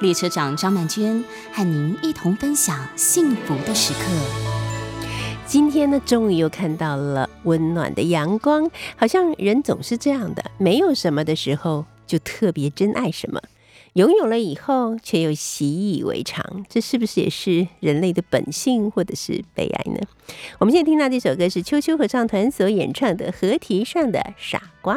列车长张曼娟和您一同分享幸福的时刻。今天呢，终于又看到了温暖的阳光，好像人总是这样的，没有什么的时候就特别珍爱什么，拥有了以后却又习以为常，这是不是也是人类的本性或者是悲哀呢？我们现在听到这首歌是秋秋合唱团所演唱的《河堤上的傻瓜》。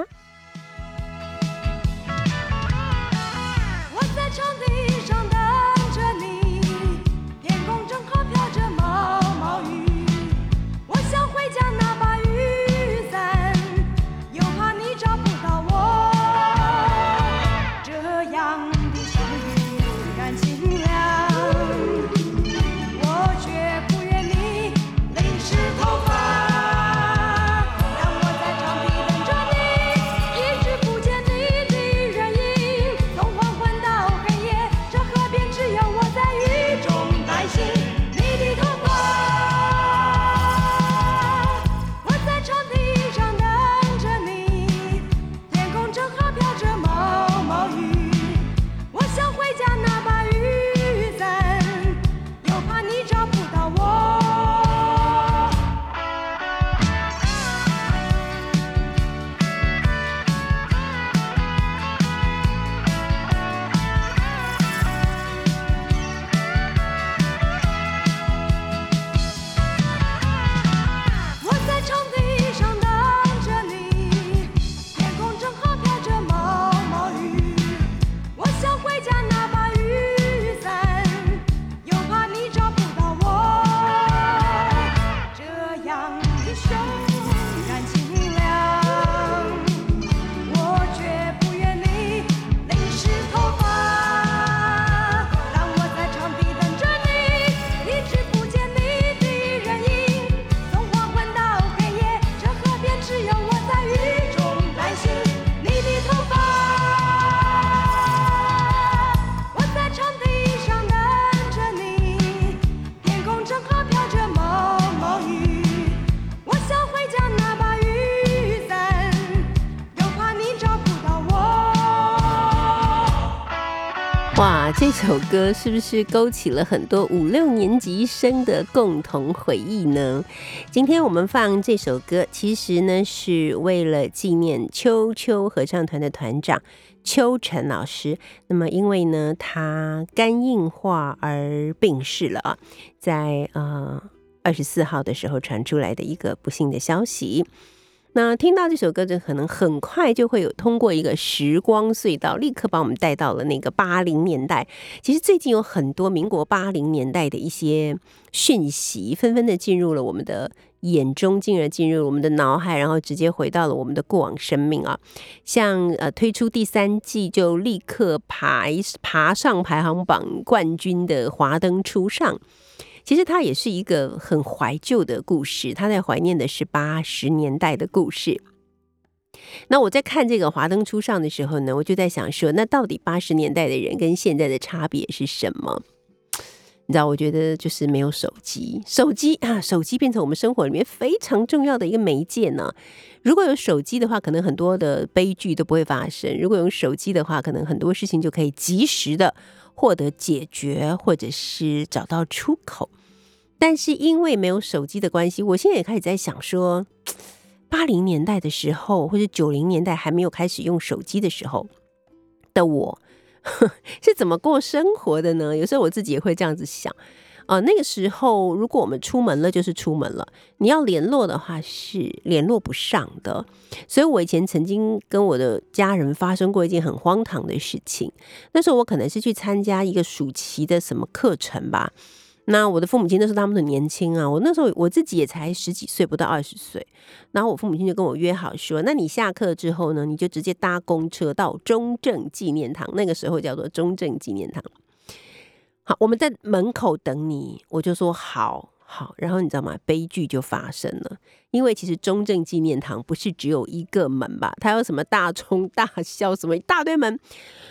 哇这首歌是不是勾起了很多五六年级生的共同回忆呢？今天我们放这首歌，其实呢是为了纪念秋秋合唱团的团长邱晨老师。那么因为呢他肝硬化而病逝了啊，在呃二十四号的时候传出来的一个不幸的消息。那听到这首歌，就可能很快就会有通过一个时光隧道，立刻把我们带到了那个八零年代。其实最近有很多民国八零年代的一些讯息，纷纷的进入了我们的眼中，进而进入我们的脑海，然后直接回到了我们的过往生命啊。像呃推出第三季就立刻排爬上排行榜冠军的《华灯初上》。其实它也是一个很怀旧的故事，他在怀念的是八十年代的故事。那我在看这个《华灯初上》的时候呢，我就在想说，那到底八十年代的人跟现在的差别是什么？你知道，我觉得就是没有手机，手机啊，手机变成我们生活里面非常重要的一个媒介呢。如果有手机的话，可能很多的悲剧都不会发生；如果有手机的话，可能很多事情就可以及时的。获得解决，或者是找到出口，但是因为没有手机的关系，我现在也开始在想说，八零年代的时候，或者九零年代还没有开始用手机的时候的我，是怎么过生活的呢？有时候我自己也会这样子想。呃，那个时候，如果我们出门了，就是出门了。你要联络的话，是联络不上的。所以我以前曾经跟我的家人发生过一件很荒唐的事情。那时候我可能是去参加一个暑期的什么课程吧。那我的父母亲那时候他们很年轻啊，我那时候我自己也才十几岁，不到二十岁。然后我父母亲就跟我约好说，那你下课之后呢，你就直接搭公车到中正纪念堂，那个时候叫做中正纪念堂。我们在门口等你，我就说好。好，然后你知道吗？悲剧就发生了，因为其实中正纪念堂不是只有一个门吧？它有什么大冲大笑什么一大堆门。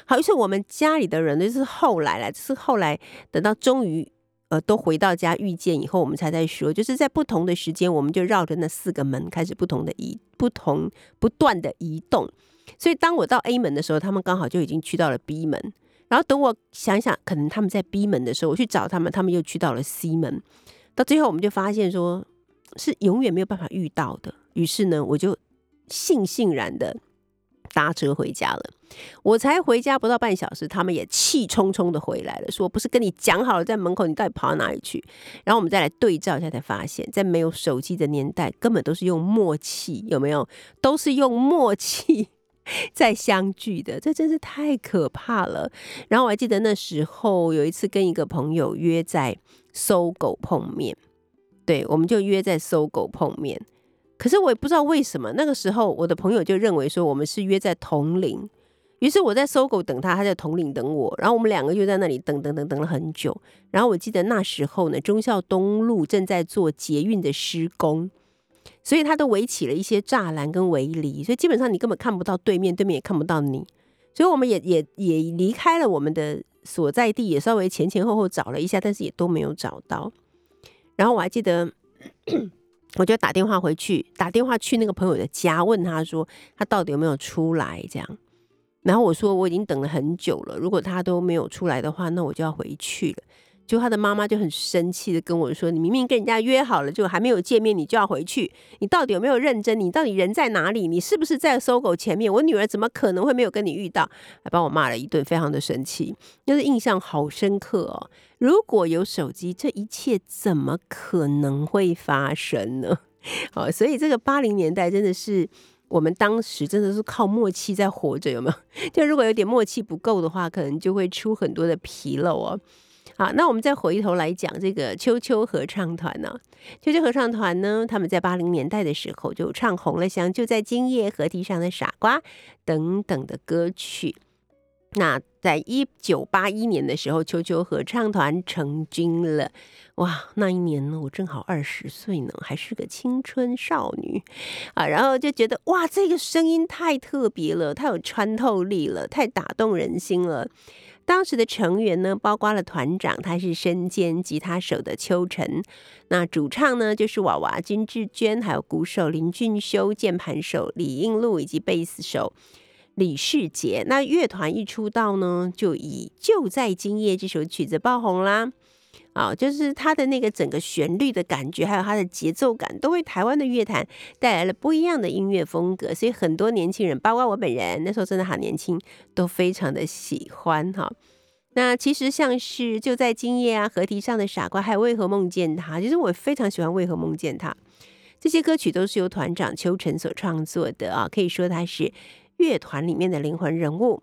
好，于是我们家里的人呢，是后来了，是后来等到终于呃都回到家遇见以后，我们才在说，就是在不同的时间，我们就绕着那四个门开始不同的移，不同不断的移动。所以当我到 A 门的时候，他们刚好就已经去到了 B 门。然后等我想想，可能他们在 B 门的时候，我去找他们，他们又去到了 C 门。到最后，我们就发现说，是永远没有办法遇到的。于是呢，我就悻悻然的搭车回家了。我才回家不到半小时，他们也气冲冲的回来了，说：“不是跟你讲好了在门口，你到底跑到哪里去？”然后我们再来对照一下，才发现，在没有手机的年代，根本都是用默契，有没有？都是用默契 在相聚的，这真是太可怕了。然后我还记得那时候有一次跟一个朋友约在。搜狗碰面，对，我们就约在搜狗碰面。可是我也不知道为什么，那个时候我的朋友就认为说我们是约在铜陵，于是我在搜狗等他，他在铜陵等我，然后我们两个就在那里等等等等了很久。然后我记得那时候呢，忠孝东路正在做捷运的施工，所以他都围起了一些栅栏跟围篱，所以基本上你根本看不到对面，对面也看不到你。所以我们也也也离开了我们的。所在地也稍微前前后后找了一下，但是也都没有找到。然后我还记得，我就打电话回去，打电话去那个朋友的家，问他说他到底有没有出来这样。然后我说我已经等了很久了，如果他都没有出来的话，那我就要回去了。就他的妈妈就很生气的跟我说：“你明明跟人家约好了，就还没有见面，你就要回去？你到底有没有认真？你到底人在哪里？你是不是在搜狗前面？我女儿怎么可能会没有跟你遇到？”还把我骂了一顿，非常的生气，就是印象好深刻哦。如果有手机，这一切怎么可能会发生呢？好，所以这个八零年代真的是我们当时真的是靠默契在活着，有没有？就如果有点默契不够的话，可能就会出很多的纰漏哦。好，那我们再回头来讲这个秋秋合唱团呢？秋秋合唱团呢，他们在八零年代的时候就唱红了像《就在今夜》《河堤上的傻瓜》等等的歌曲。那在一九八一年的时候，秋秋合唱团成军了。哇，那一年呢，我正好二十岁呢，还是个青春少女啊。然后就觉得哇，这个声音太特别了，太有穿透力了，太打动人心了。当时的成员呢，包括了团长，他是身兼吉他手的邱晨，那主唱呢就是娃娃金志娟，还有鼓手林俊修、键盘手李应禄以及贝斯手李世杰。那乐团一出道呢，就以《就在今夜》这首曲子爆红啦。啊，就是它的那个整个旋律的感觉，还有它的节奏感，都为台湾的乐坛带来了不一样的音乐风格。所以很多年轻人，包括我本人，那时候真的好年轻，都非常的喜欢哈。那其实像是就在今夜啊，河堤上的傻瓜，还有为何梦见他，其实我非常喜欢为何梦见他。这些歌曲都是由团长邱晨所创作的啊，可以说他是乐团里面的灵魂人物。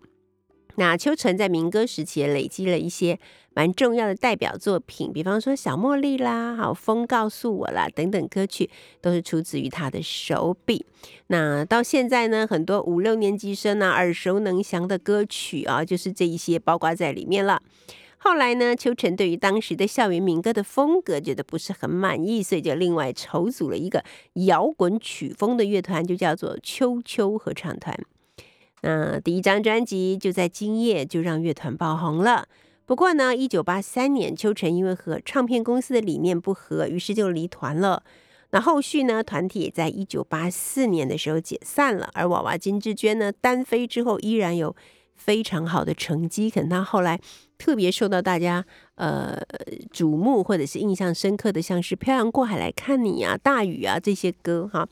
那邱晨在民歌时期也累积了一些蛮重要的代表作品，比方说《小茉莉》啦，好《风告诉我》啦等等歌曲，都是出自于他的手笔。那到现在呢，很多五六年级生啊耳熟能详的歌曲啊，就是这一些包括在里面了。后来呢，秋晨对于当时的校园民歌的风格觉得不是很满意，所以就另外筹组了一个摇滚曲风的乐团，就叫做秋秋合唱团。那第一张专辑就在今夜就让乐团爆红了。不过呢，一九八三年，秋晨因为和唱片公司的理念不合，于是就离团了。那后续呢，团体也在一九八四年的时候解散了。而娃娃金志娟呢，单飞之后依然有非常好的成绩，可能她后来特别受到大家呃瞩目或者是印象深刻的，像是《漂洋过海来看你》啊、《大雨》啊这些歌哈。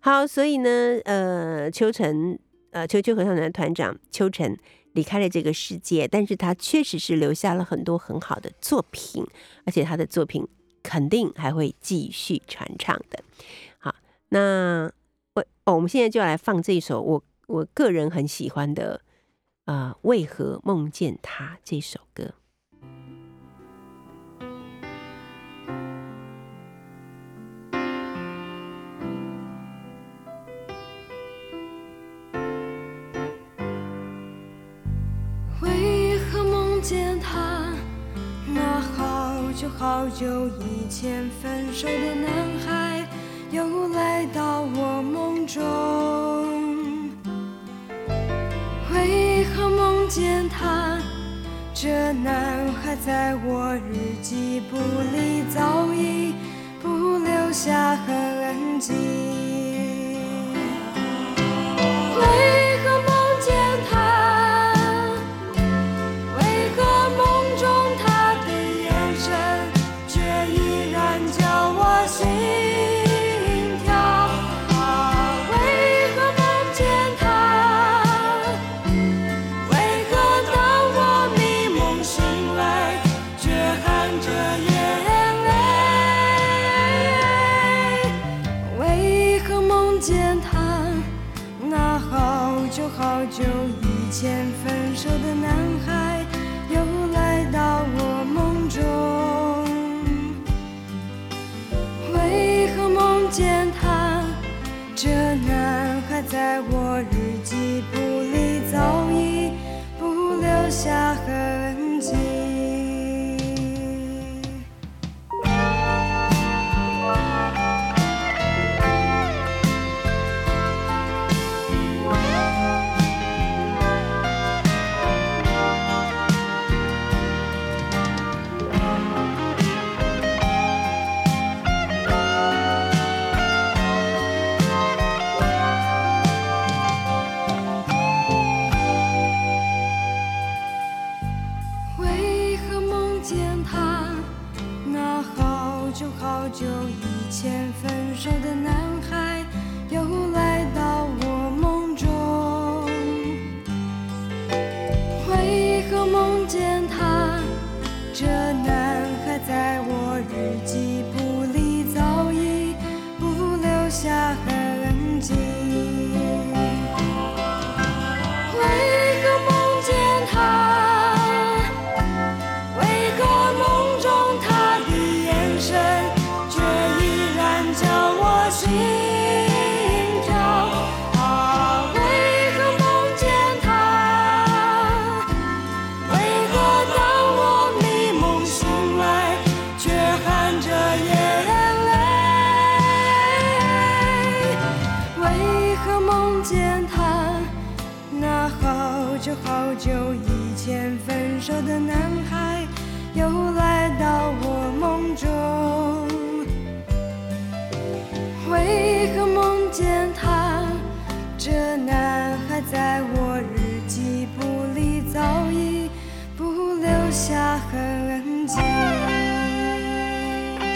好，所以呢，呃，秋晨。呃，秋秋合唱团团长秋晨离开了这个世界，但是他确实是留下了很多很好的作品，而且他的作品肯定还会继续传唱的。好，那我哦，我们现在就来放这一首我我个人很喜欢的啊，为何梦见他这首歌。久好久以前分手的男孩，又来到我梦中。为何梦见他？这男孩在我日记簿里早已不留下痕迹。好久好久以前分手的男孩，又来到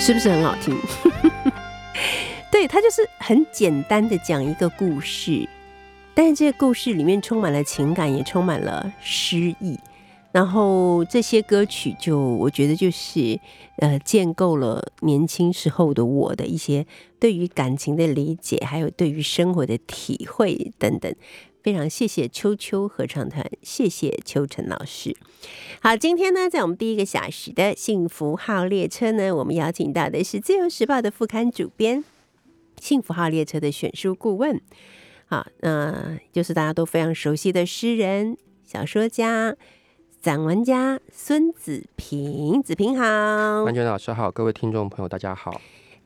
是不是很好听？对，它就是很简单的讲一个故事，但是这个故事里面充满了情感，也充满了诗意。然后这些歌曲就我觉得就是呃建构了年轻时候的我的一些对于感情的理解，还有对于生活的体会等等。非常谢谢秋秋合唱团，谢谢秋晨老师。好，今天呢，在我们第一个小时的幸福号列车呢，我们邀请到的是自由时报的副刊主编，幸福号列车的选书顾问，好，那就是大家都非常熟悉的诗人、小说家、散文家孙子平。子平好，完全老师好，各位听众朋友大家好。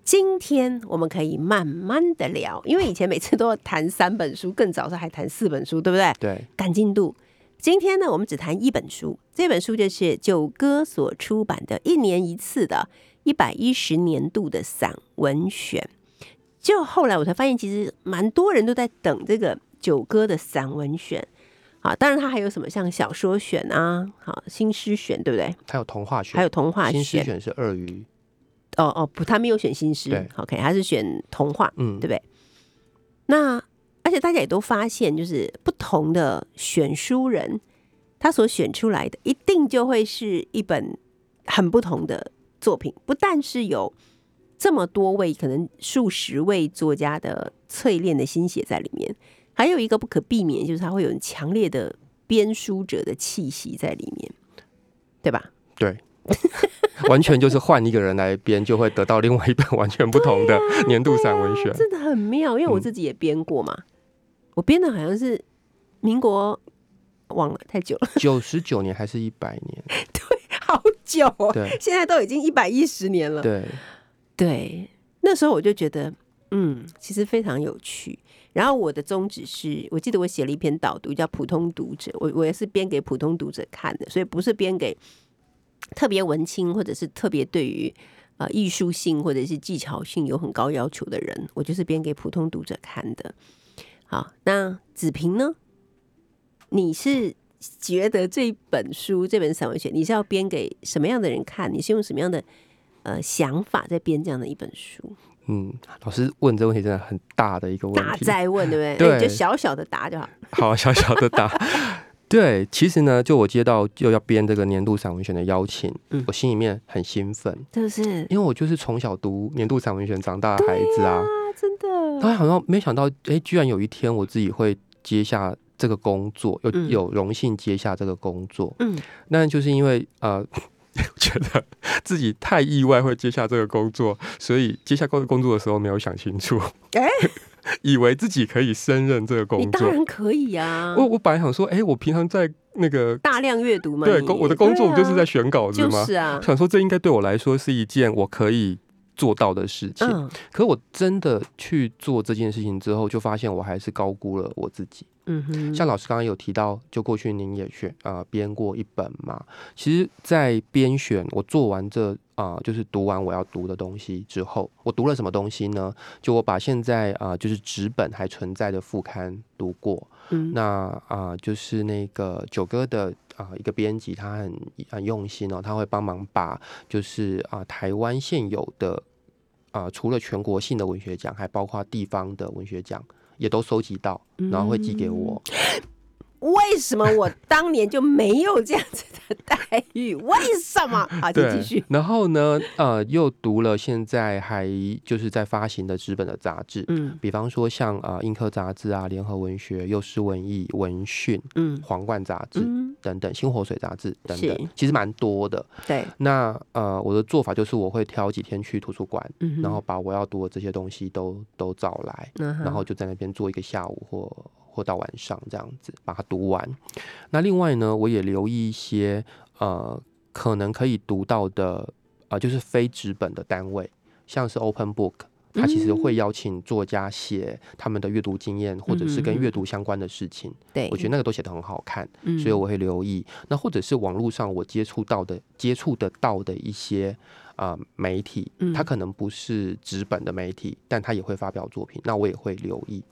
今天我们可以慢慢的聊，因为以前每次都要谈三本书，更早时候还谈四本书，对不对？对，赶进度。今天呢，我们只谈一本书，这本书就是九歌所出版的一年一次的一百一十年度的散文选。就后来我才发现，其实蛮多人都在等这个九歌的散文选。啊，当然它还有什么像小说选啊，好新诗选，对不对？还有童话选，还有童话选。新诗选是鳄鱼。哦哦不，他没有选新诗，OK，他是选童话，嗯对不对？那而且大家也都发现，就是不同的选书人，他所选出来的一定就会是一本很不同的作品，不但是有这么多位可能数十位作家的淬炼的心血在里面，还有一个不可避免，就是他会有强烈的编书者的气息在里面，对吧？对，完全就是换一个人来编，就会得到另外一本完全不同的 年度散文选。真的很妙，因为我嗯自己也编过嘛，我编的好像是民国忘了太久了，九十九年还是一百年？对好久哦，对现在都已经一百一十年了。对，对，那时候我就觉得，嗯，其实非常有趣。然后我的宗旨是，我记得我写了一篇导读叫《普通读者》，我我也是编给普通读者看的，所以不是编给特别文青或者是特别对于呃艺术性或者是技巧性有很高要求的人，我就是编给普通读者看的。好，那子平呢？你是觉得这本书这本散文选，你是要编给什么样的人看？你是用什么样的呃想法在编这样的一本书？嗯，老师问这个问题真的很大的一个问题大题。在问，对不对？对就小小的答就好。好，小小的答。对，其实呢，就我接到就要编这个年度散文选的邀请，嗯我心里面很兴奋，就是？因为我就是从小读年度散文选长大的孩子啊。啊，真的。当然，好像没想到，哎，居然有一天我自己会接下这个工作，有嗯有荣幸接下这个工作。嗯，那就是因为呃，觉得自己太意外会接下这个工作，所以接下工工作的时候没有想清楚，哎 以为自己可以胜任这个你工作。当然可以啊。我我本来想说，哎，我平常在那个大量阅读嘛，你对工我的工作不就是在对选稿啊子吗？就是啊，想说这应该对我来说是一件我可以做到的事情。嗯可我真的去做这件事情之后，就发现我还是高估了我自己。嗯哼，像老师刚刚有提到，就过去您也选啊、呃编过一本嘛。其实，在编选我做完这啊、就是读完我要读的东西之后，我读了什么东西呢？就我把现在啊、就是纸本还存在的副刊读过。嗯那啊、就是那个九哥的啊、一个编辑，他很很用心哦，他会帮忙把就是啊、台湾现有的啊、除了全国性的文学奖，还包括地方的文学奖，也都收集到，然后会寄给我。为什么我当年就没有这样子的待遇？为什么？好，就继续。然后呢，呃，又读了现在还就是在发行的纸本的杂志，嗯比方说像啊、呃英科杂志啊、联合文学、幼师文艺、文讯、嗯皇冠杂志。嗯，等等，新火水杂志等等，其实蛮多的。对，那呃，我的做法就是我会挑几天去图书馆，嗯然后把我要读的这些东西都都找来，嗯然后就在那边做一个下午或或到晚上这样子把它读完。那另外呢，我也留意一些呃可能可以读到的呃就是非纸本的单位，像是 Open Book。它其实会邀请作家写他们的阅读经验，或者是跟阅读相关的事情。对，我觉得那个都写得很好看。嗯所以我会留意。那或者是网络上我接触到的、接触得到的一些啊、呃媒体嗯，它可能不是纸本的媒体，但它也会发表作品，那我也会留意。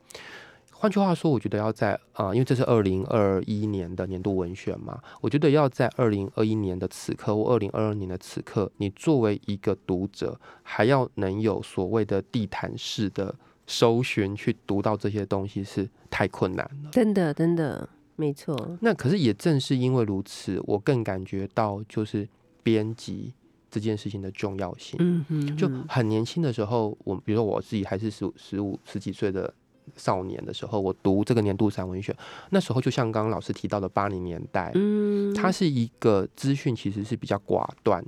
换句话说，我觉得要在啊、呃因为这是二零二一年的年度文选嘛，我觉得要在二零二一年的此刻或二零二二年的此刻，你作为一个读者，还要能有所谓的地毯式的搜寻去读到这些东西，是太困难了。真的真的没错，那可是也正是因为如此，我更感觉到就是编辑这件事情的重要性。嗯哼，就嗯很年轻的时候，我比如说我自己还是十五、十五、十几岁的少年的时候，我读这个年度散文选，那时候就像刚刚老师提到的八零年代，嗯，它是一个资讯其实是比较寡断，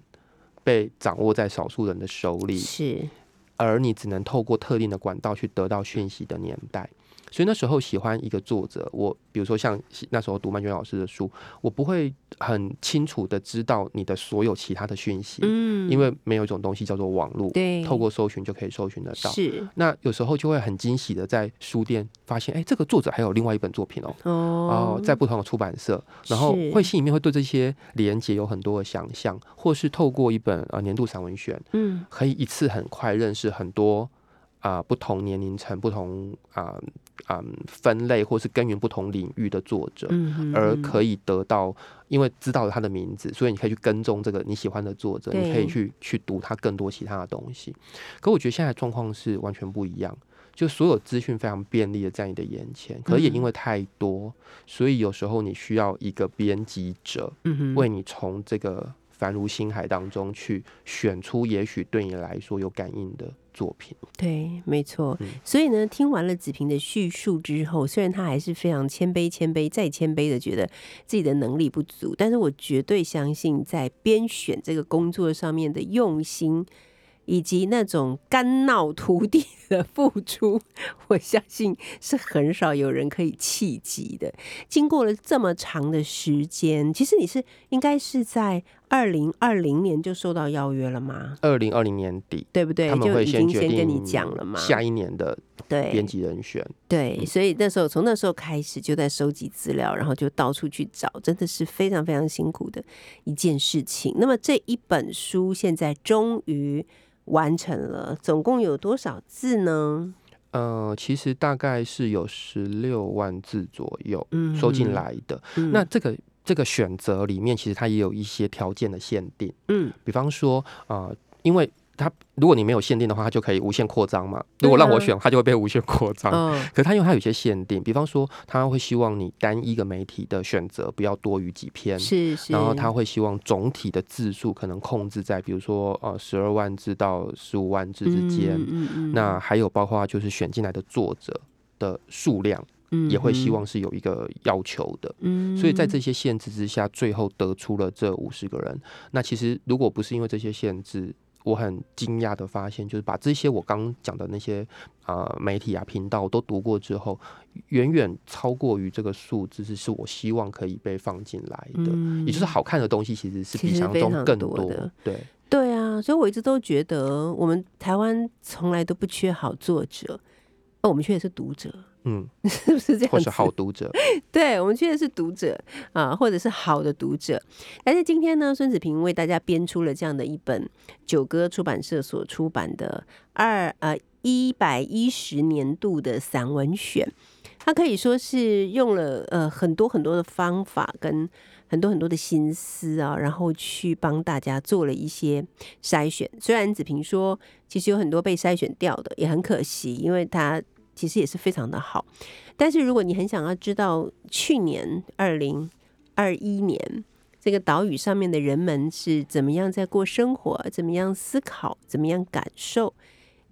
被掌握在少数人的手里，是而你只能透过特定的管道去得到讯息的年代。所以那时候喜欢一个作者，我比如说像那时候读曼娟老师的书，我不会很清楚的知道你的所有其他的讯息，嗯。因为没有一种东西叫做网络，对，透过搜寻就可以搜寻得到。是。那有时候就会很惊喜的在书店发现，哎、这个作者还有另外一本作品哦。哦。哦，在不同的出版社，然后是。会心里面会对这些连接有很多的想象，或是透过一本呃年度散文选，嗯。可以一次很快认识很多啊、不同年龄层、不同啊啊、分类，或是根源不同领域的作者，而可以得到，因为知道了他的名字，所以你可以去跟踪这个你喜欢的作者，你可以去去读他更多其他的东西。可我觉得现在状况是完全不一样。就所有资讯非常便利的在你的眼前，可也因为太多，所以有时候你需要一个编辑者，为你从这个繁如星海当中去选出也许对你来说有感应的作品。对，没错。嗯所以呢，听完了子平的叙述之后，虽然他还是非常谦卑、谦卑再谦卑的觉得自己的能力不足，但是我绝对相信在编选这个工作上面的用心。以及那种肝脑涂地的付出，我相信是很少有人可以企及的。经过了这么长的时间，其实你是应该是在二零二零年就收到邀约了吗？二零二零年底，对不对？他们会就已经决定先跟你讲了嘛。下一年的对编辑人选。对，所以那时候从那时候开始就在收集资料，然后就到处去找，真的是非常非常辛苦的一件事情。那么这一本书现在终于完成了，总共有多少字呢？呃，其实大概是有十六万字左右嗯收进来的。嗯那这个这个选择里面，其实它也有一些条件的限定，嗯比方说，呃，因为它如果你没有限定的话，它就可以无限扩张嘛。如果让我选，它就会被无限扩张。嗯 可是它因为它有一些限定，比方说，它会希望你单一个媒体的选择不要多于几篇，是是，然后他会希望总体的字数可能控制在，比如说呃十二万字到十五万字之间。嗯嗯嗯那还有包括就是选进来的作者的数量，嗯也会希望是有一个要求的。嗯所以在这些限制之下，最后得出了这五十个人。那其实如果不是因为这些限制，我很惊讶的发现，就是把这些我刚讲的那些呃媒体啊频道都读过之后，远远超过于这个数字，是是我希望可以被放进来的。嗯也就是好看的东西其实是比想象中更多多的。对，对啊，所以我一直都觉得我们台湾从来都不缺好作者，而我们缺的是读者，嗯，是不是这样子？或是好读者，对，我们缺的是读者啊，或者是好的读者。但是今天呢，孙子平为大家编出了这样的一本九歌出版社所出版的二呃一百一十年度的散文选，他可以说是用了呃很多很多的方法跟很多很多的心思啊，然后去帮大家做了一些筛选。虽然子平说，其实有很多被筛选掉的，也很可惜，因为它其实也是非常的好。但是如果你很想要知道去年二零二一年这个岛屿上面的人们是怎么样在过生活，怎么样思考，怎么样感受，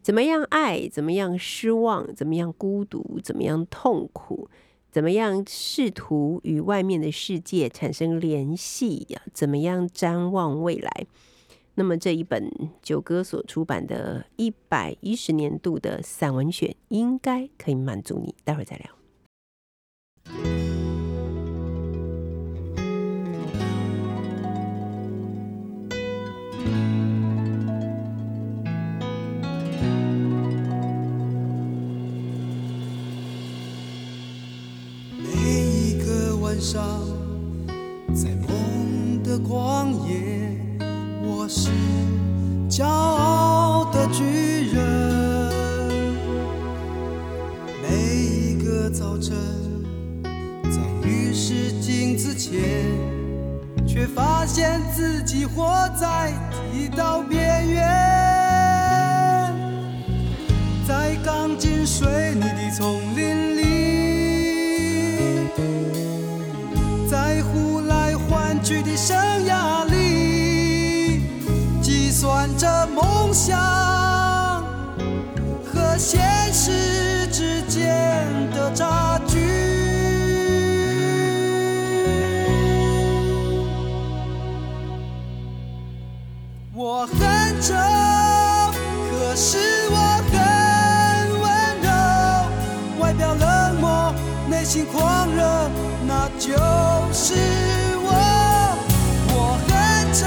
怎么样爱，怎么样失望，怎么样孤独，怎么样痛苦，怎么样试图与外面的世界产生联系呀？怎么样瞻望未来？那么这一本九哥所出版的一百一十年度的散文选，应该可以满足你。待会儿再聊。内心狂热，那就是我。我很丑，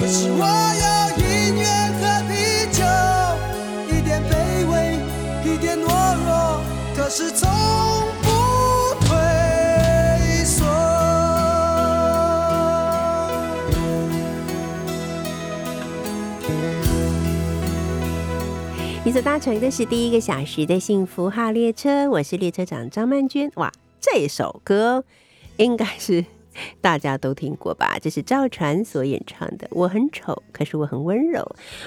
可是我要音乐和啤酒，一点卑微，一点懦弱，可是从所搭乘的是第一个小时的幸福号列车，我是列车长张曼娟。哇，这首歌应该是大家都听过吧？这是赵传所演唱的《我很丑，可是我很温柔》。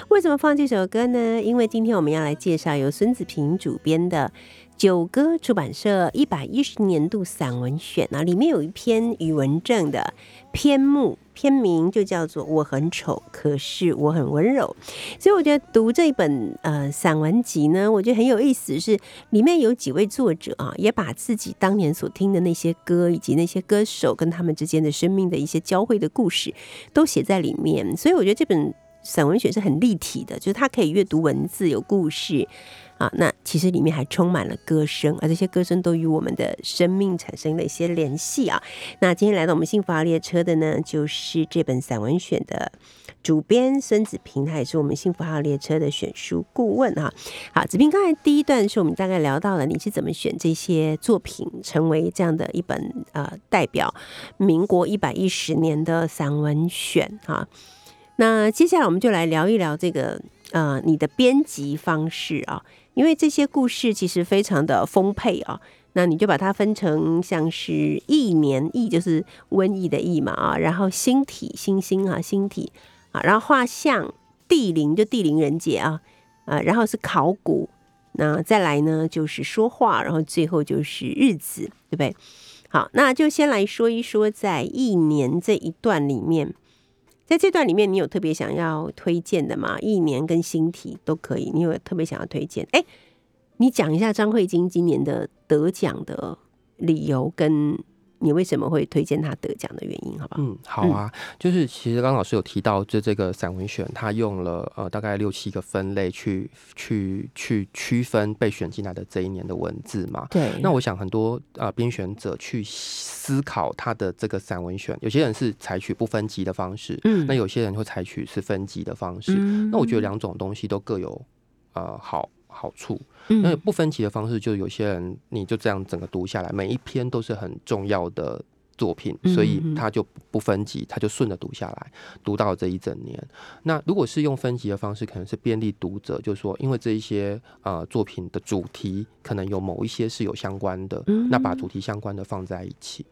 为什么放这首歌呢？因为今天我们要来介绍由孙子平主编的九歌出版社一百一十年度散文选啊，里面有一篇宇文正的篇目，篇名就叫做《我很丑，可是我很温柔》。所以我觉得读这本呃散文集呢，我觉得很有意思，是里面有几位作者啊，也把自己当年所听的那些歌，以及那些歌手跟他们之间的生命的一些交汇的故事，都写在里面。所以我觉得这本散文选是很立体的，就是它可以阅读文字有故事，啊，那其实里面还充满了歌声，而这些歌声都与我们的生命产生了一些联系啊。那今天来到我们幸福号列车的呢，就是这本散文选的主编孙子平，他也是我们幸福号列车的选书顾问哈。好，子平，刚才第一段是，我们大概聊到了你是怎么选这些作品，成为这样的一本呃代表民国一百一十年的散文选哈。那接下来我们就来聊一聊这个呃你的编辑方式啊，因为这些故事其实非常的丰沛啊。那你就把它分成像是意年，意就是瘟疫的疫嘛啊，然后星体星星啊星体啊，然后画像地灵就地灵人杰啊啊，然后是考古，那再来呢就是说话，然后最后就是日子，对不对？好，那就先来说一说在一年这一段里面，在这段里面你有特别想要推荐的吗？一年跟新体都可以，你有特别想要推荐？哎。你讲一下张慧晶今年的得奖的理由，跟你为什么会推荐他得奖的原因，好不好？嗯，好啊。就是其实刚老师有提到，就这个散文选，他用了呃大概六七个分类去去去区分被选进来的这一年的文字嘛。对。那我想很多呃编选者去思考他的这个散文选，有些人是采取不分级的方式，嗯，那有些人会采取是分级的方式。那我觉得两种东西都各有呃好。好处，因为不分级的方式，就有些人你就这样整个读下来，每一篇都是很重要的作品，所以他就不分级，他就顺着读下来，读到这一整年。那如果是用分级的方式，可能是便利读者，就是说，因为这一些呃作品的主题可能有某一些是有相关的，那把主题相关的放在一起。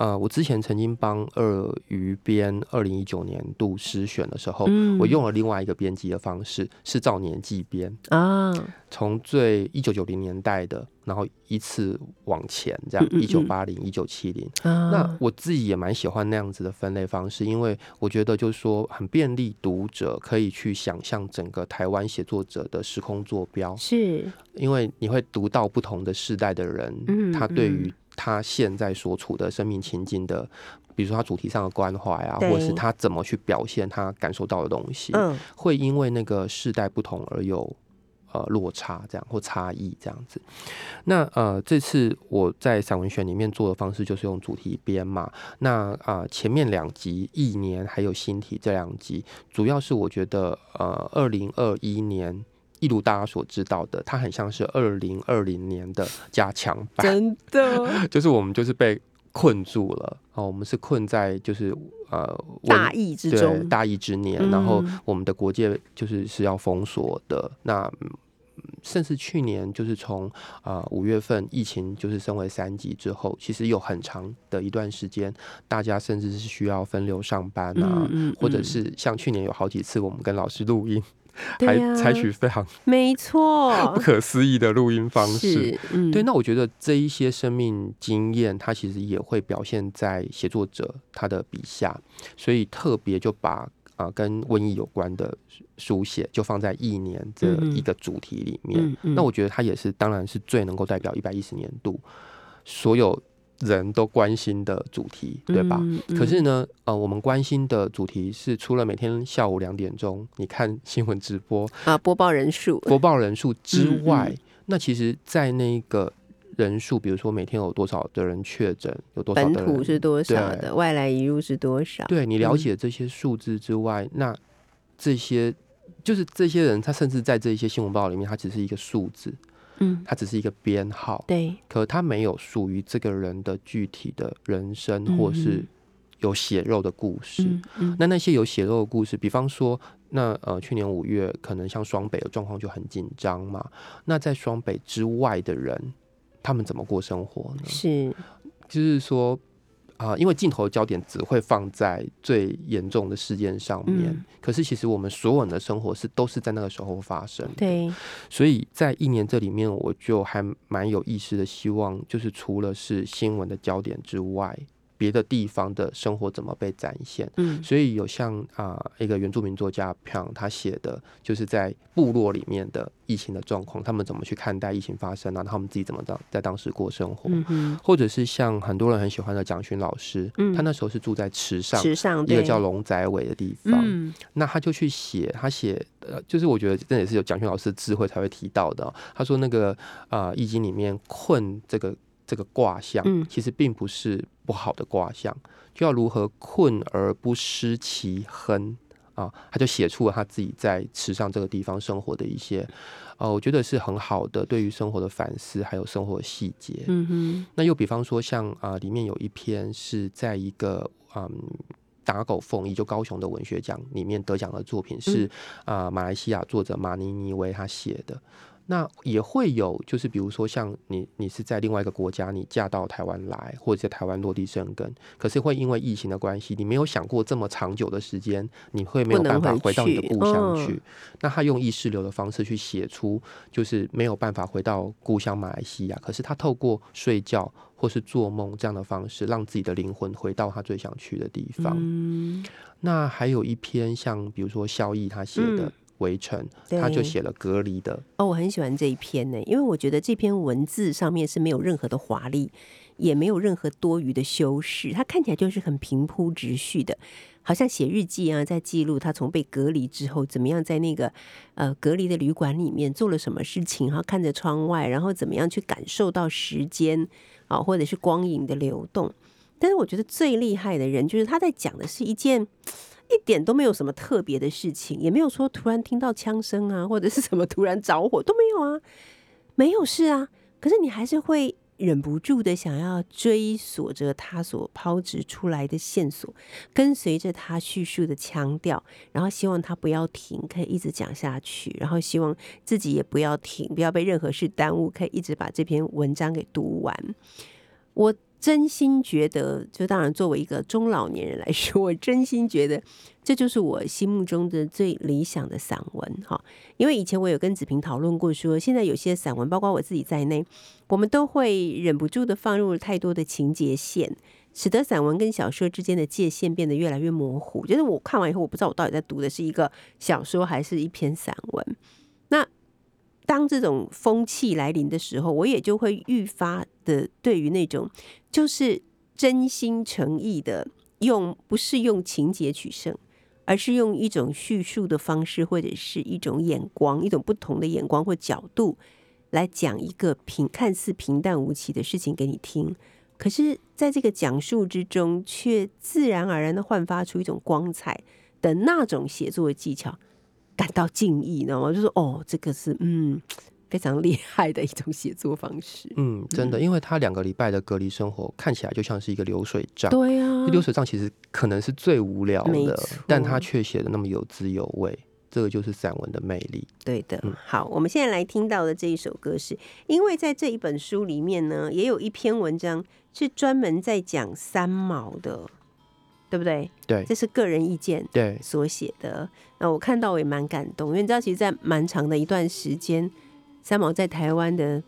呃，我之前曾经帮鳄鱼编二零一九年度诗选的时候，我用了另外一个编辑的方式，是照年纪编啊，从最一九九零年代的，然后依次往前，这样一九八零、一九七零。那我自己也蛮喜欢那样子的分类方式，因为我觉得就是说很便利读者可以去想象整个台湾写作者的时空坐标，是。因为你会读到不同的世代的人，他对于。他现在所处的生命情境的，比如说他主题上的关怀啊，或者是他怎么去表现他感受到的东西，嗯，会因为那个世代不同而有呃落差，这样或差异这样子。那呃，这次我在散文选里面做的方式就是用主题编嘛。那啊，前面两集一年还有新体这两集，主要是我觉得呃，二零二一年。一如大家所知道的，它很像是二零二零年的加强版，真的，就是我们就是被困住了。哦，我们是困在就是呃大疫之中，大疫之年，然后我们的国界就是是要封锁的。那甚至去年就是从啊五月份疫情就是升为三级之后，其实有很长的一段时间，大家甚至是需要分流上班啊，或者是像去年有好几次我们跟老师录音。还采取非常没错 不可思议的录音方式，对，那我觉得这一些生命经验，它其实也会表现在写作者他的笔下，所以特别就把啊跟瘟疫有关的书写就放在一年这一个主题里面。那我觉得它也是，当然是最能够代表一百一十年度所有。人都关心的主题，对吧？可是呢，呃，我们关心的主题是除了每天下午两点钟你看新闻直播啊，播报人数、播报人数之外，那其实，在那个人数，比如说每天有多少的人确诊，有多少本土是多少的，外来移入是多少？对你了解这些数字之外，那这些就是这些人，他甚至在这些新闻报里面，他只是一个数字。嗯，它只是一个编号，对，可它没有属于这个人的具体的人生，或是有血肉的故事。那那些有血肉的故事，比方说，那呃，去年五月可能像双北的状况就很紧张嘛。那在双北之外的人，他们怎么过生活呢？是，就是说。啊，因为镜头的焦点只会放在最严重的事件上面，可是其实我们所有人的生活是都是在那个时候发生。对，所以在一年这里面，我就还蛮有意思的，希望就是除了是新闻的焦点之外，别的地方的生活怎么被展现。嗯。所以有像啊、一个原住民作家他写的，就是在部落里面的疫情的状况，他们怎么去看待疫情发生啊，他们自己怎么当在当时过生活，嗯哼，或者是像很多人很喜欢的蒋勋老师，嗯。他那时候是住在池上。池上一个叫龙仔尾的地方，嗯。那他就去写，他写呃，就是我觉得这也是有蒋勋老师的智慧才会提到的哦、他说那个啊，易经》里面困这个这个卦象，嗯其实并不是不好的卦象，就要如何困而不失其亨啊，他就写出了他自己在池上这个地方生活的一些，呃，我觉得是很好的对于生活的反思，还有生活的细节。嗯哼，那又比方说像啊、里面有一篇是在一个嗯。打狗凤仪就高雄的文学奖里面得奖的作品是啊、马来西亚作者马尼尼维他写的。那也会有，就是比如说像你，你是在另外一个国家，你嫁到台湾来，或者在台湾落地生根，可是会因为疫情的关系，你没有想过这么长久的时间，你会没有办法回回到你的故乡嗯去。那他用意识流的方式去写出，就是没有办法回到故乡马来西亚，可是他透过睡觉或是做梦这样的方式，让自己的灵魂回到他最想去的地方。嗯，那还有一篇像比如说萧毅他写的嗯《围城》，他就写了隔离的哦，我很喜欢这一篇呢，因为我觉得这篇文字上面是没有任何的华丽，也没有任何多余的修饰，它看起来就是很平铺直叙的，好像写日记啊，在记录他从被隔离之后怎么样在那个呃隔离的旅馆里面做了什么事情，然后看着窗外，然后怎么样去感受到时间啊，或者是光影的流动。但是我觉得最厉害的人，就是他在讲的是一件一点都没有什么特别的事情，也没有说突然听到枪声啊，或者是什么突然着火都没有啊，没有事啊。可是你还是会忍不住的想要追索着他所抛掷出来的线索，跟随着他叙述的腔调，然后希望他不要停，可以一直讲下去，然后希望自己也不要停，不要被任何事耽误，可以一直把这篇文章给读完。我真心觉得，就当然作为一个中老年人来说，我真心觉得这就是我心目中的最理想的散文哈。因为以前我有跟子平讨论过说现在有些散文，包括我自己在内，我们都会忍不住的放入太多的情节线，使得散文跟小说之间的界限变得越来越模糊。就是我看完以后，我不知道我到底在读的是一个小说还是一篇散文。那当这种风气来临的时候，我也就会愈发的对于那种就是真心诚意的用，不是用情节取胜，而是用一种叙述的方式，或者是一种眼光，一种不同的眼光或角度来讲一个平看似平淡无奇的事情给你听。可是，在这个讲述之中，却自然而然的焕发出一种光彩的那种写作的技巧，感到敬意，你知道吗？就是哦，这个是嗯非常厉害的一种写作方式。嗯，真的，因为他两个礼拜的隔离生活看起来就像是一个流水账。对啊，流水账其实可能是最无聊的，但他却写的那么有滋有味，这个就是散文的魅力。对的嗯，好，我们现在来听到的这一首歌是，因为在这一本书里面呢，也有一篇文章是专门在讲三毛的，对不对？对这是个人意见对，所写的。那我看到我也蛮感动，因为你知道，其实，在蛮长的一段时间，三毛在台湾的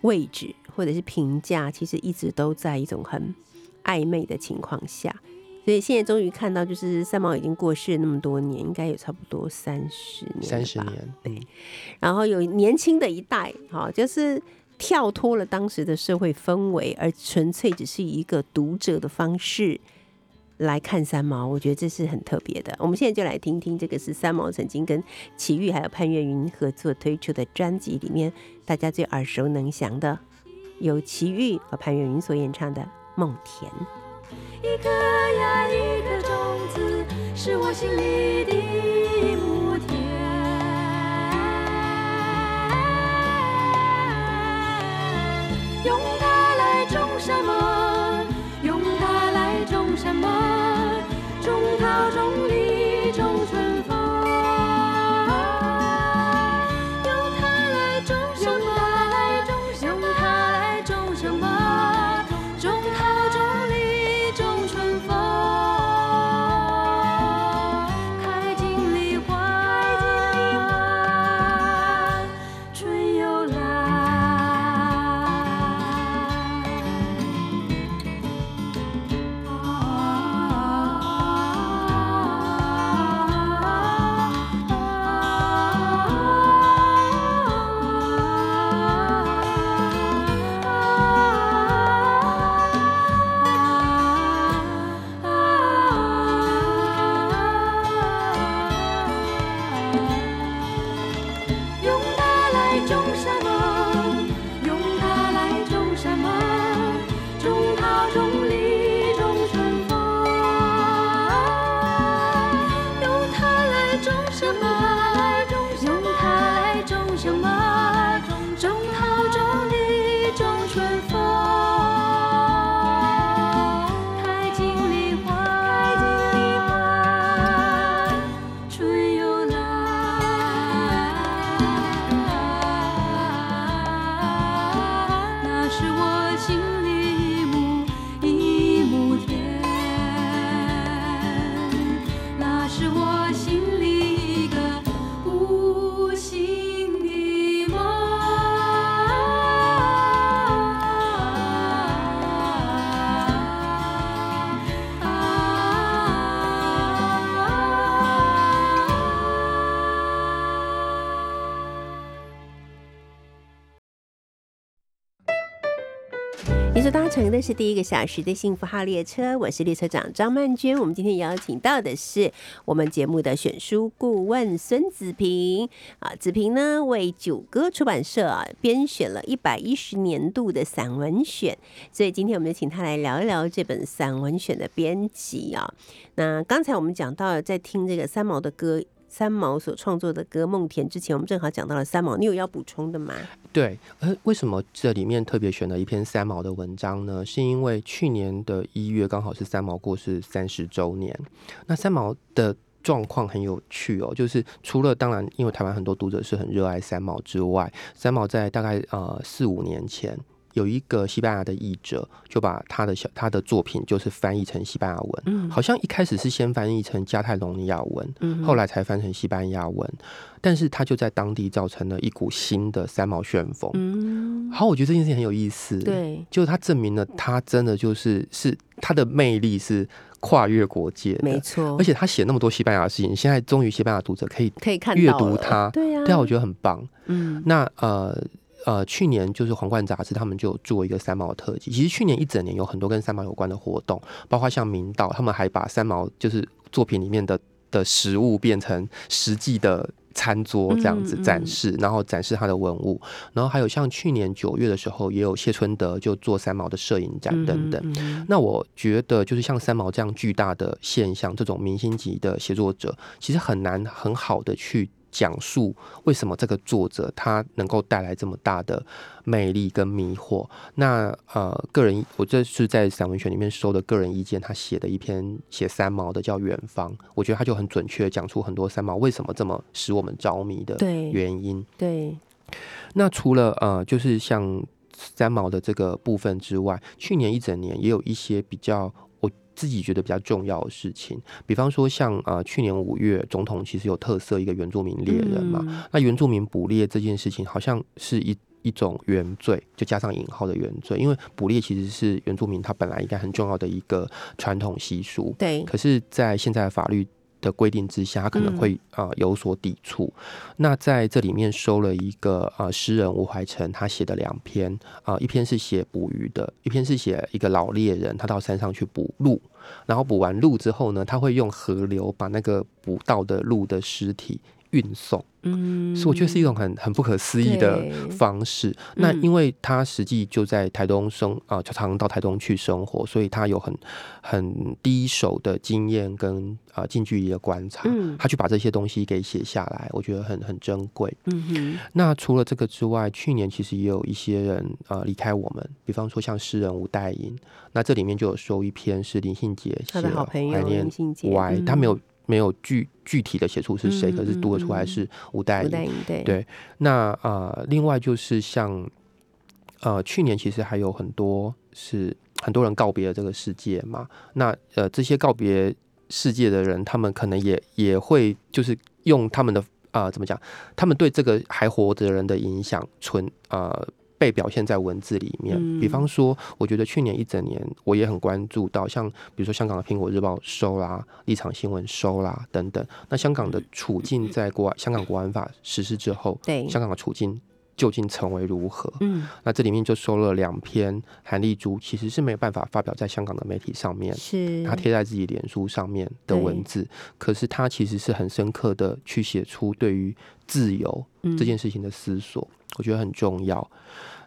位置或者是评价，其实一直都在一种很暧昧的情况下。所以现在终于看到，就是三毛已经过世那么多年，应该有差不多三十年，三十年，对，然后有年轻的一代，哈，就是跳脱了当时的社会氛围，而纯粹只是以一个读者的方式来看三毛，我觉得这是很特别的。我们现在就来听听，这个是三毛曾经跟齐豫还有潘越云合作推出的专辑里面大家最耳熟能详的，由齐豫和潘越云所演唱的《梦田》。一颗呀一颗种子，是我心里的母田。用它来种什么？什么中考、中立？乘的是第一个小时的幸福号列车，我是列车长张曼娟。我们今天邀请到的是我们节目的选书顾问孙子平啊，子平呢为九歌出版社啊编选了一百一十年度的散文选，所以今天我们就请他来聊一聊这本散文选的编辑啊。那刚才我们讲到在听这个三毛的歌。三毛所创作的歌《梦田》之前，我们正好讲到了三毛，你有要补充的吗？对，呃，为什么这里面特别选了一篇三毛的文章呢？是因为去年的一月刚好是三毛过世三十周年。那三毛的状况很有趣哦，就是除了当然，因为台湾很多读者是很热爱三毛之外，三毛在大概呃四五年前。有一个西班牙的译者，就把他的小他的作品就是翻译成西班牙文，嗯，好像一开始是先翻译成加泰隆尼亚文，嗯，后来才翻成西班牙文，但是他就在当地造成了一股新的三毛旋风，嗯，好，我觉得这件事情很有意思，对，就他证明了他真的就是是他的魅力是跨越国界，没错，而且他写那么多西班牙的事情，现在终于西班牙读者可以可以看阅读他，对呀，对啊，我觉得很棒，嗯，那呃。呃，去年就是皇冠杂志，他们就做一个三毛特辑。其实去年一整年有很多跟三毛有关的活动，包括像明道，他们还把三毛就是作品里面的的食物变成实际的餐桌这样子展示，然后展示他的文物。然后还有像去年九月的时候，也有谢春德就做三毛的摄影展等等。那我觉得就是像三毛这样巨大的现象，这种明星级的写作者，其实很难很好的去。讲述为什么这个作者他能够带来这么大的魅力跟迷惑？那呃，个人我这是在散文选里面收的个人意见，他写的一篇写三毛的叫《远方》，我觉得他就很准确讲出很多三毛为什么这么使我们着迷的原因。对，那除了呃，就是像三毛的这个部分之外，去年一整年也有一些比较。自己觉得比较重要的事情，比方说像呃去年五月，总统其实有特色一个原住民猎人嘛，那原住民捕猎这件事情好像是一一种原罪，就加上引号的原罪，因为捕猎其实是原住民他本来应该很重要的一个传统习俗，对，可是，在现在的法律。的规定之下，可能会啊有所抵触。那在这里面收了一个啊诗人吴怀成他写的两篇啊，一篇是写捕鱼的，一篇是写一个老猎人他到山上去捕鹿，然后捕完鹿之后呢，他会用河流把那个捕到的鹿的尸体运送。嗯，所以我觉得是一种很很不可思议的方式。那因为他实际就在台东生啊，就常到台东去生活，所以他有很很第一手的经验跟啊近距离的观察。嗯，他去把这些东西给写下来，我觉得很很珍贵。嗯哼。那除了这个之外，去年其实也有一些人啊离开我们，比方说像诗人吴代英，那这里面就有收一篇是林信杰写的怀念信杰，他没有。没有具具体的写出是谁，可是读得出来是吴代英。对，那呃，另外就是像呃，去年其实还有很多是很多人告别了这个世界嘛。那呃，这些告别世界的人，他们可能也也会就是用他们的啊，怎么讲？他们对这个还活着的人的影响存呃。被表现在文字里面，比方说，我觉得去年一整年，我也很关注到，像比如说香港的《苹果日报》收啦，立场新闻收啦等等。那香港的处境在国外，香港国安法实施之后，对。香港的处境究竟成为如何？嗯，那这里面就收了两篇韩丽珠，其实是没有办法发表在香港的媒体上面，是他贴在自己脸书上面的文字，可是他其实是很深刻的去写出对于自由这件事情的思索。我觉得很重要。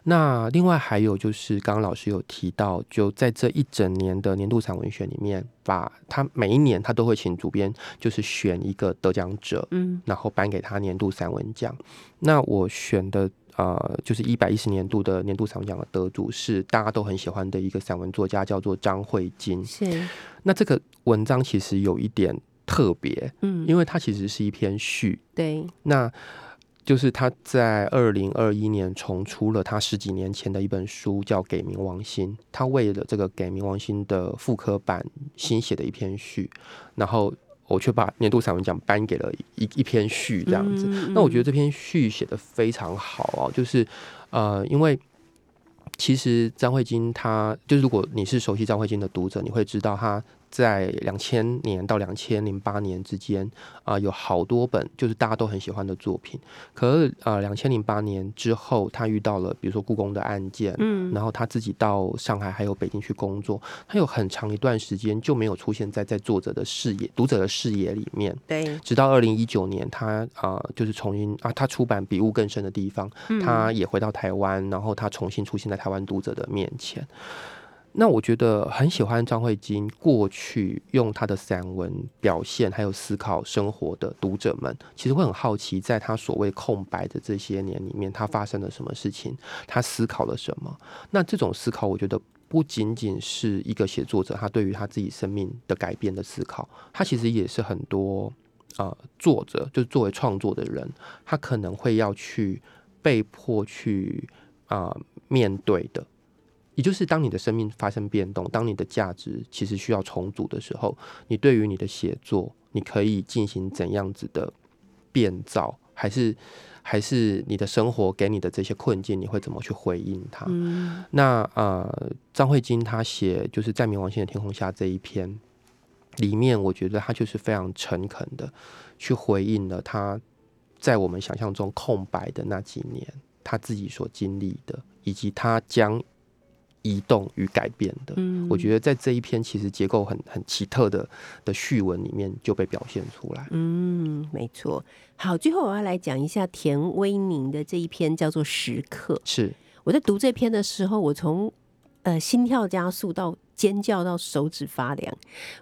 那另外还有就是，刚刚老师有提到，就在这一整年的年度散文选里面，把他每一年他都会请主编，就是选一个得奖者，嗯，然后颁给他年度散文奖。那我选的呃，就是一百一十年度的年度散文奖的得主是大家都很喜欢的一个散文作家，叫做张慧晶。是。那这个文章其实有一点特别，嗯，因为它其实是一篇序。对。那就是他在二零二一年重出了他十几年前的一本书，叫《给冥王星》。他为了这个《给冥王星》的复刻版新写的一篇序，然后我却把年度散文奖颁给了一一篇序这样子。那我觉得这篇序写的非常好哦，就是呃，因为其实张慧晶她就是如果你是熟悉张慧晶的读者，你会知道她在两千年到两千零八年之间啊、有好多本就是大家都很喜欢的作品。可是啊，两千零八年之后，他遇到了比如说故宫的案件，嗯然后他自己到上海还有北京去工作，他有很长一段时间就没有出现在在作者的视野、读者的视野里面。对，直到二零一九年，他啊、呃就是重新啊，他出版《比雾更深的地方》，他也回到台湾，然后他重新出现在台湾读者的面前。那我觉得很喜欢张慧晶过去用她的散文表现还有思考生活的读者们，其实会很好奇，在她所谓空白的这些年里面，她发生了什么事情，她思考了什么。那这种思考，我觉得不仅仅是一个写作者他对于他自己生命的改变的思考，他其实也是很多呃作者，就是作为创作的人，他可能会要去被迫去啊、面对的。也就是当你的生命发生变动，当你的价值其实需要重组的时候，你对于你的写作，你可以进行怎样子的变造，还是还是你的生活给你的这些困境，你会怎么去回应它？嗯那呃，张慧晶她写就是在冥王星的天空下这一篇里面，我觉得她就是非常诚恳的去回应了她在我们想象中空白的那几年，她自己所经历的，以及她将移动与改变的。嗯我觉得在这一篇其实结构很很奇特的的序文里面就被表现出来。嗯，没错。好，最后我要来讲一下田威宁的这一篇叫做《时刻》。是，我在读这篇的时候，我从呃心跳加速到尖叫到手指发凉。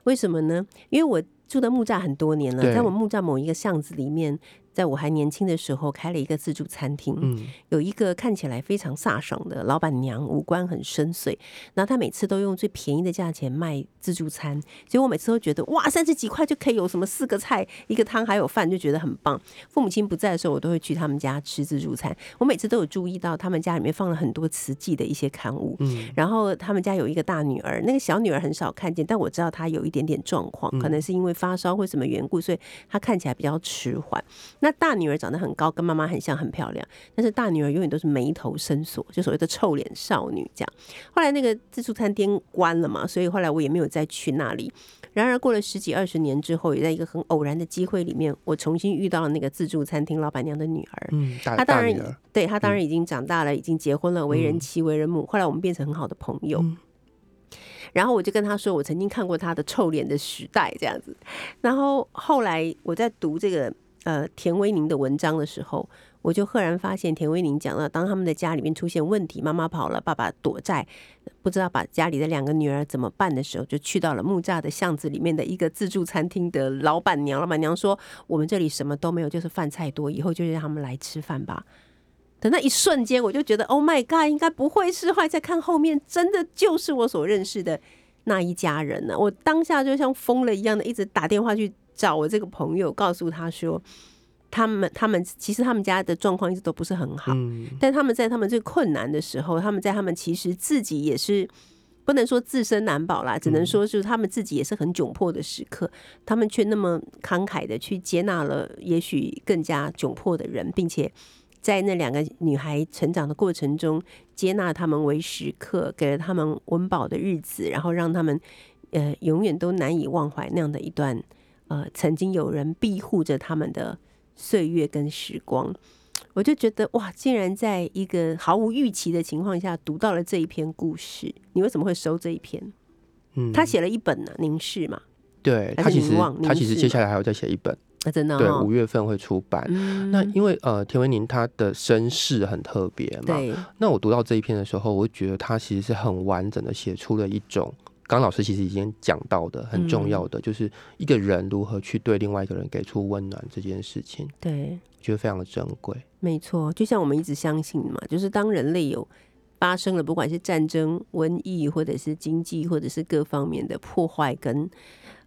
为什么呢？因为我住的木栅很多年了，在我木栅某一个巷子里面，在我还年轻的时候开了一个自助餐厅。嗯，有一个看起来非常飒爽的老板娘，五官很深邃，然后她每次都用最便宜的价钱卖自助餐，所以我每次都觉得哇，三十几块就可以有什么四个菜、一个汤还有饭，就觉得很棒。父母亲不在的时候，我都会去他们家吃自助餐。我每次都有注意到他们家里面放了很多瓷器的一些刊物，嗯然后他们家有一个大女儿，那个小女儿很少看见，但我知道她有一点点状况，可能是因为发烧或什么缘故，所以她看起来比较迟缓。那大女儿长得很高，跟妈妈很像，很漂亮，但是大女儿永远都是眉头深锁，就所谓的臭脸少女这样。后来那个自助餐店关了嘛，所以后来我也没有再去那里。然而过了十几二十年之后，也在一个很偶然的机会里面，我重新遇到了那个自助餐厅老板娘的女儿。她当然对她当然已经长大了，已经结婚了，为人妻为人母。后来我们变成很好的朋友。嗯然后我就跟她说，我曾经看过她的臭脸的时代这样子。然后后来我在读这个呃田威宁的文章的时候，我就赫然发现田威宁讲到，当他们的家里面出现问题，妈妈跑了，爸爸躲债，不知道把家里的两个女儿怎么办的时候，就去到了木栅的巷子里面的一个自助餐厅的老板娘。老板娘说：“我们这里什么都没有，就是饭菜多，以后就让他们来吃饭吧。”的那一瞬间，我就觉得 “Oh my God”，应该不会是。后来再看后面，真的就是我所认识的那一家人呢、我当下就像疯了一样的，一直打电话去找我这个朋友，告诉他说，他们他们其实他们家的状况一直都不是很好，嗯。但他们在他们最困难的时候，他们在他们其实自己也是不能说自身难保啦，只能说就是他们自己也是很窘迫的时刻，他们却那么慷慨的去接纳了也许更加窘迫的人，并且在那两个女孩成长的过程中，接纳他们为时刻，给了他们温饱的日子，然后让他们呃永远都难以忘怀那样的一段呃曾经有人庇护着他们的岁月跟时光。我就觉得哇，竟然在一个毫无预期的情况下读到了这一篇故事，你为什么会收这一篇？嗯，他写了一本呢、凝视》嘛，对他其实他其实接下来还要再写一本，啊，真的对，哦。五月份会出版。嗯。那因为呃，田维宁他的身世很特别嘛，对，那我读到这一篇的时候，我就觉得他其实是很完整的写出了一种，刚刚老师其实已经讲到的很重要的，就是一个人如何去对另外一个人给出温暖这件事情，对，我觉得非常的珍贵。没错，就像我们一直相信的嘛，就是当人类有发生了，不管是战争、瘟疫，或者是经济，或者是各方面的破坏跟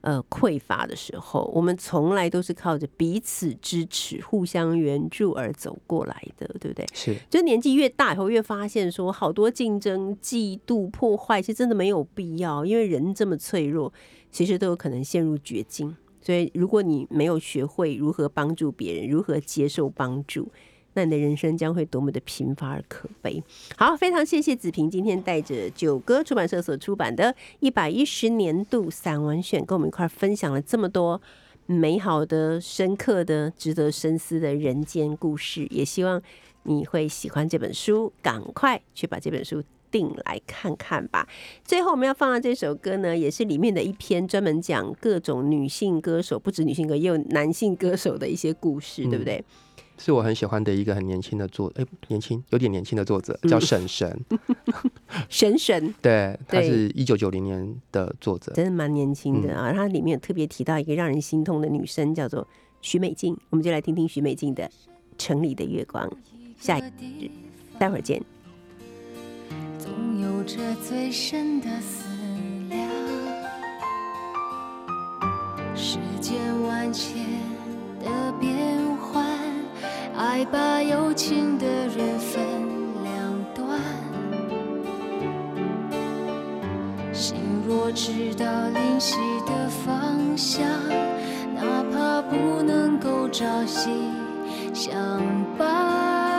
呃匮乏的时候，我们从来都是靠着彼此支持、互相援助而走过来的，对不对？是，就年纪越大以后，越发现说好多竞争、嫉妒、破坏，其实真的没有必要，因为人这么脆弱，其实都有可能陷入绝境。所以，如果你没有学会如何帮助别人，如何接受帮助，那你的人生将会多么的贫乏而可悲。好，非常谢谢子平今天带着九歌出版社所出版的一百一十年度散文选，跟我们一块儿分享了这么多美好的、深刻的、值得深思的人间故事。也希望你会喜欢这本书，赶快去把这本书。定来看看吧。最后我们要放的这首歌呢，也是里面的一篇专门讲各种女性歌手，不止女性歌，也有男性歌手的一些故事，对不对？是我很喜欢的一个很年轻的作，哎、年轻有点年轻的作者，叫沈神，神 神对，他是一九九零年的作者，真的蛮年轻的嗯啊。它里面有特别提到一个让人心痛的女生，叫做许美静。我们就来听听许美静的《城里的月光》。下一个待会儿见。总有着最深的思量。世间万千的变幻，爱把有情的人分两端。心若知道灵犀的方向，哪怕不能够朝夕相伴。